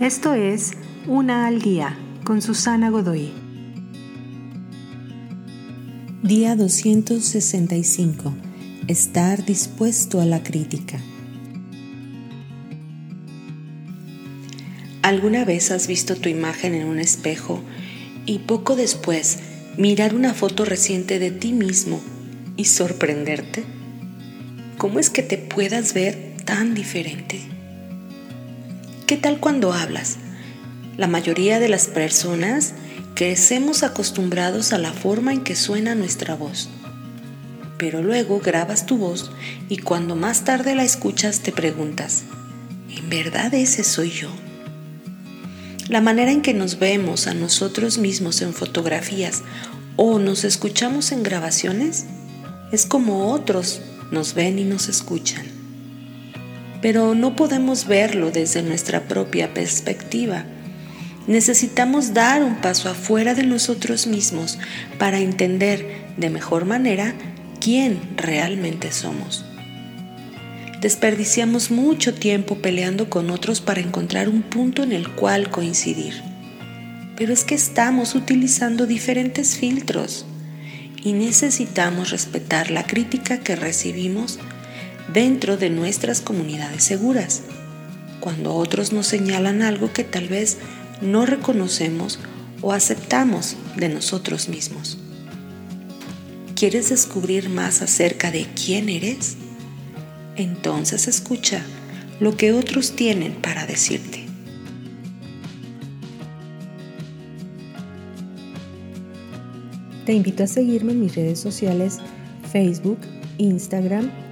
Esto es Una al Día con Susana Godoy. Día 265. Estar dispuesto a la crítica. ¿Alguna vez has visto tu imagen en un espejo y poco después mirar una foto reciente de ti mismo y sorprenderte? ¿Cómo es que te puedas ver tan diferente? ¿Qué tal cuando hablas? La mayoría de las personas crecemos acostumbrados a la forma en que suena nuestra voz. Pero luego grabas tu voz y cuando más tarde la escuchas te preguntas, ¿en verdad ese soy yo? La manera en que nos vemos a nosotros mismos en fotografías o nos escuchamos en grabaciones es como otros nos ven y nos escuchan pero no podemos verlo desde nuestra propia perspectiva. Necesitamos dar un paso afuera de nosotros mismos para entender de mejor manera quién realmente somos. Desperdiciamos mucho tiempo peleando con otros para encontrar un punto en el cual coincidir. Pero es que estamos utilizando diferentes filtros y necesitamos respetar la crítica que recibimos dentro de nuestras comunidades seguras, cuando otros nos señalan algo que tal vez no reconocemos o aceptamos de nosotros mismos. ¿Quieres descubrir más acerca de quién eres? Entonces escucha lo que otros tienen para decirte. Te invito a seguirme en mis redes sociales Facebook, Instagram